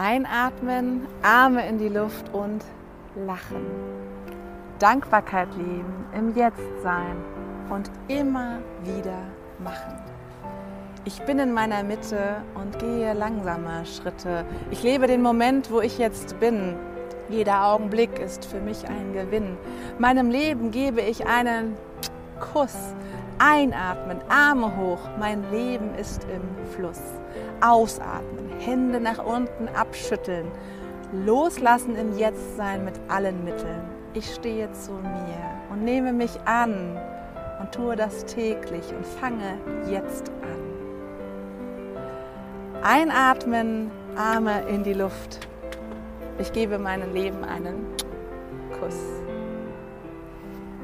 Einatmen, Arme in die Luft und lachen. Dankbarkeit leben, im Jetzt sein und immer wieder machen. Ich bin in meiner Mitte und gehe langsamer Schritte. Ich lebe den Moment, wo ich jetzt bin. Jeder Augenblick ist für mich ein Gewinn. Meinem Leben gebe ich einen Kuss. Einatmen, Arme hoch, mein Leben ist im Fluss. Ausatmen, Hände nach unten abschütteln. Loslassen im Jetztsein mit allen Mitteln. Ich stehe zu mir und nehme mich an und tue das täglich und fange jetzt an. Einatmen, Arme in die Luft. Ich gebe meinem Leben einen Kuss.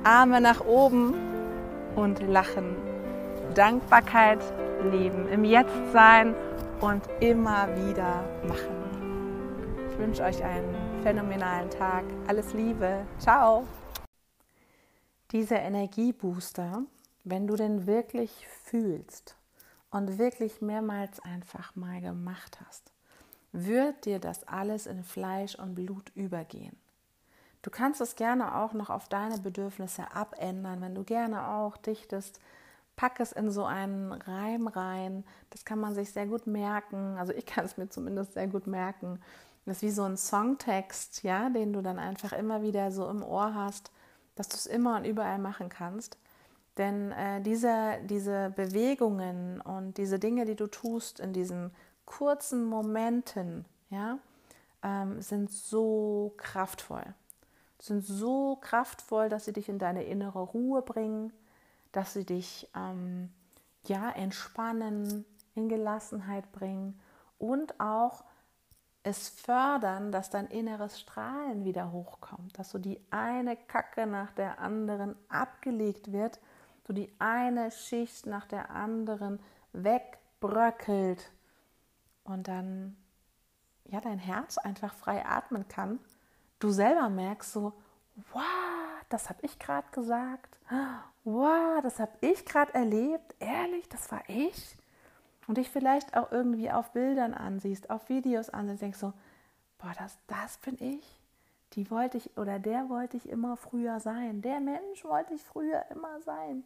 Arme nach oben und lachen. Dankbarkeit leben, im Jetzt sein und immer wieder machen. Ich wünsche euch einen phänomenalen Tag. Alles Liebe. Ciao. Dieser Energiebooster, wenn du den wirklich fühlst und wirklich mehrmals einfach mal gemacht hast, wird dir das alles in Fleisch und Blut übergehen. Du kannst es gerne auch noch auf deine Bedürfnisse abändern, wenn du gerne auch dichtest pack es in so einen Reim rein. Das kann man sich sehr gut merken. Also ich kann es mir zumindest sehr gut merken. Das ist wie so ein Songtext, ja, den du dann einfach immer wieder so im Ohr hast, dass du es immer und überall machen kannst. Denn äh, diese, diese Bewegungen und diese Dinge, die du tust in diesen kurzen Momenten, ja, ähm, sind so kraftvoll. Sind so kraftvoll, dass sie dich in deine innere Ruhe bringen, dass sie dich ähm, ja entspannen, in Gelassenheit bringen und auch es fördern, dass dein inneres Strahlen wieder hochkommt, dass so die eine Kacke nach der anderen abgelegt wird, so die eine Schicht nach der anderen wegbröckelt und dann ja dein Herz einfach frei atmen kann. Du selber merkst so, wow, das habe ich gerade gesagt wow, das habe ich gerade erlebt, ehrlich, das war ich. Und dich vielleicht auch irgendwie auf Bildern ansiehst, auf Videos ansiehst, denkst so, boah, das, das bin ich. Die wollte ich oder der wollte ich immer früher sein. Der Mensch wollte ich früher immer sein.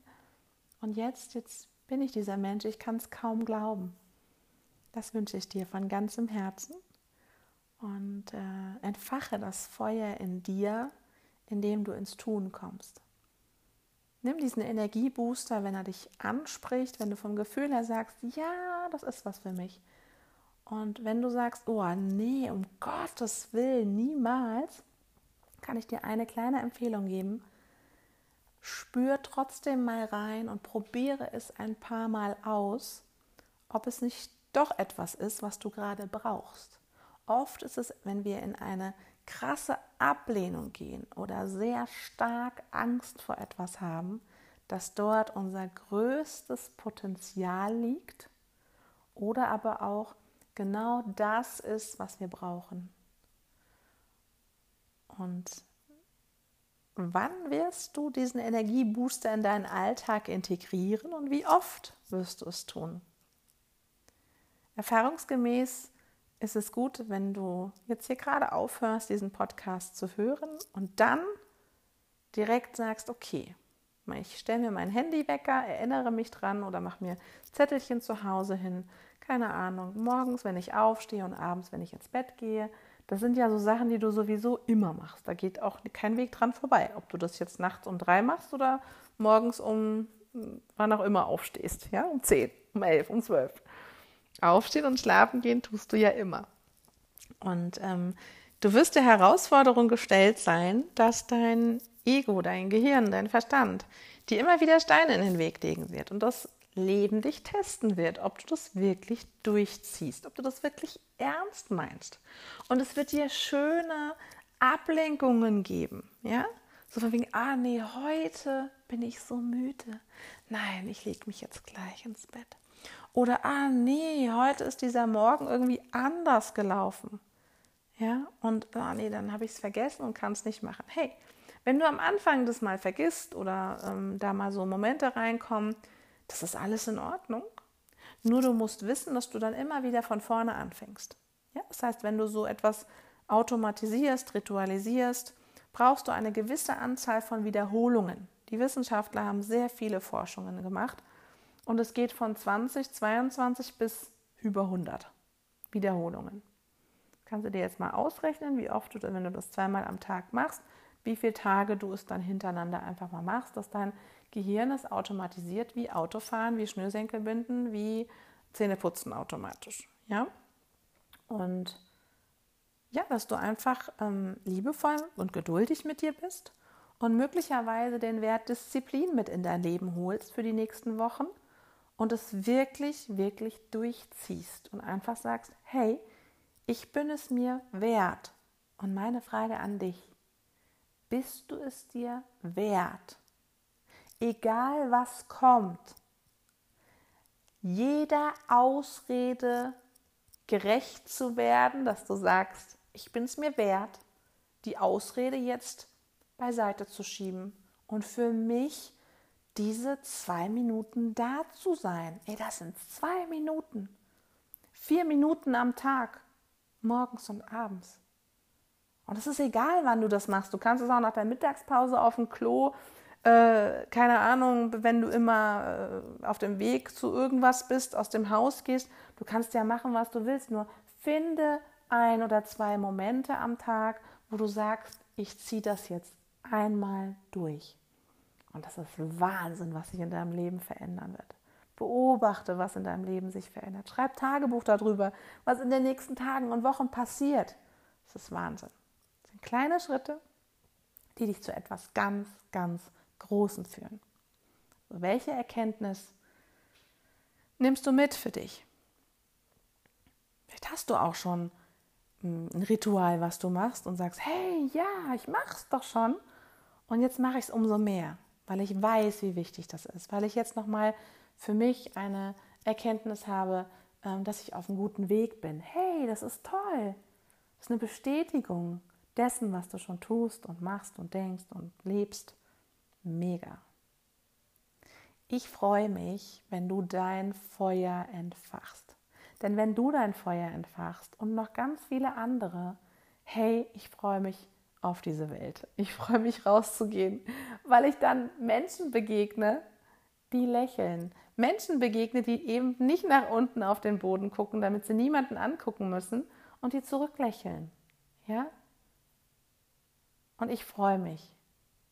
Und jetzt, jetzt bin ich dieser Mensch, ich kann es kaum glauben. Das wünsche ich dir von ganzem Herzen. Und äh, entfache das Feuer in dir, indem du ins Tun kommst. Nimm diesen Energiebooster, wenn er dich anspricht, wenn du vom Gefühl her sagst, ja, das ist was für mich. Und wenn du sagst, oh nee, um Gottes Willen, niemals, kann ich dir eine kleine Empfehlung geben. Spür trotzdem mal rein und probiere es ein paar Mal aus, ob es nicht doch etwas ist, was du gerade brauchst. Oft ist es, wenn wir in eine krasse Ablehnung gehen oder sehr stark Angst vor etwas haben, dass dort unser größtes Potenzial liegt oder aber auch genau das ist, was wir brauchen. Und wann wirst du diesen Energiebooster in deinen Alltag integrieren und wie oft wirst du es tun? Erfahrungsgemäß ist es gut, wenn du jetzt hier gerade aufhörst, diesen Podcast zu hören und dann direkt sagst, okay, ich stelle mir meinen Handywecker, erinnere mich dran oder mache mir Zettelchen zu Hause hin. Keine Ahnung, morgens, wenn ich aufstehe und abends, wenn ich ins Bett gehe. Das sind ja so Sachen, die du sowieso immer machst. Da geht auch kein Weg dran vorbei. Ob du das jetzt nachts um drei machst oder morgens um wann auch immer aufstehst. Ja, um zehn, um elf, um zwölf. Aufstehen und schlafen gehen tust du ja immer. Und ähm, du wirst der Herausforderung gestellt sein, dass dein Ego, dein Gehirn, dein Verstand dir immer wieder Steine in den Weg legen wird und das Leben dich testen wird, ob du das wirklich durchziehst, ob du das wirklich ernst meinst. Und es wird dir schöne Ablenkungen geben, ja? So von wegen, ah nee, heute bin ich so müde. Nein, ich lege mich jetzt gleich ins Bett. Oder, ah nee, heute ist dieser Morgen irgendwie anders gelaufen. Ja, und, ah nee, dann habe ich es vergessen und kann es nicht machen. Hey, wenn du am Anfang das mal vergisst oder ähm, da mal so Momente reinkommen, das ist alles in Ordnung. Nur du musst wissen, dass du dann immer wieder von vorne anfängst. Ja, das heißt, wenn du so etwas automatisierst, ritualisierst, brauchst du eine gewisse Anzahl von Wiederholungen. Die Wissenschaftler haben sehr viele Forschungen gemacht und es geht von 20, 22 bis über 100 Wiederholungen. Kannst du dir jetzt mal ausrechnen, wie oft du, wenn du das zweimal am Tag machst, wie viele Tage du es dann hintereinander einfach mal machst, dass dein Gehirn es automatisiert wie Autofahren, wie Schnürsenkelbinden, wie Zähneputzen automatisch. Ja? Und ja, dass du einfach ähm, liebevoll und geduldig mit dir bist und möglicherweise den Wert Disziplin mit in dein Leben holst für die nächsten Wochen und es wirklich, wirklich durchziehst und einfach sagst, hey, ich bin es mir wert. Und meine Frage an dich, bist du es dir wert? Egal was kommt, jeder Ausrede gerecht zu werden, dass du sagst, ich bin es mir wert, die Ausrede jetzt beiseite zu schieben und für mich diese zwei Minuten da zu sein. Ey, das sind zwei Minuten. Vier Minuten am Tag, morgens und abends. Und es ist egal, wann du das machst. Du kannst es auch nach der Mittagspause auf dem Klo, äh, keine Ahnung, wenn du immer äh, auf dem Weg zu irgendwas bist, aus dem Haus gehst. Du kannst ja machen, was du willst. Nur finde ein oder zwei Momente am Tag, wo du sagst, ich ziehe das jetzt einmal durch. Und das ist Wahnsinn, was sich in deinem Leben verändern wird. Beobachte, was in deinem Leben sich verändert. Schreib Tagebuch darüber, was in den nächsten Tagen und Wochen passiert. Das ist Wahnsinn. Das sind kleine Schritte, die dich zu etwas ganz, ganz Großen führen. Also welche Erkenntnis nimmst du mit für dich? Vielleicht hast du auch schon hm, ein Ritual, was du machst und sagst, hey, ja, ich mach's doch schon. Und jetzt mache ich es umso mehr, weil ich weiß, wie wichtig das ist, weil ich jetzt nochmal für mich eine Erkenntnis habe, ähm, dass ich auf einem guten Weg bin. Hey, das ist toll. Das ist eine Bestätigung dessen, was du schon tust und machst und denkst und lebst. Mega. Ich freue mich, wenn du dein Feuer entfachst. Denn wenn du dein Feuer entfachst und noch ganz viele andere, hey, ich freue mich auf diese Welt. Ich freue mich rauszugehen, weil ich dann Menschen begegne, die lächeln. Menschen begegne, die eben nicht nach unten auf den Boden gucken, damit sie niemanden angucken müssen und die zurücklächeln. Ja? Und ich freue mich,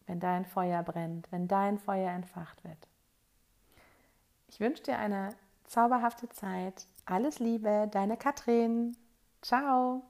wenn dein Feuer brennt, wenn dein Feuer entfacht wird. Ich wünsche dir eine zauberhafte Zeit. Alles Liebe, deine Katrin. Ciao.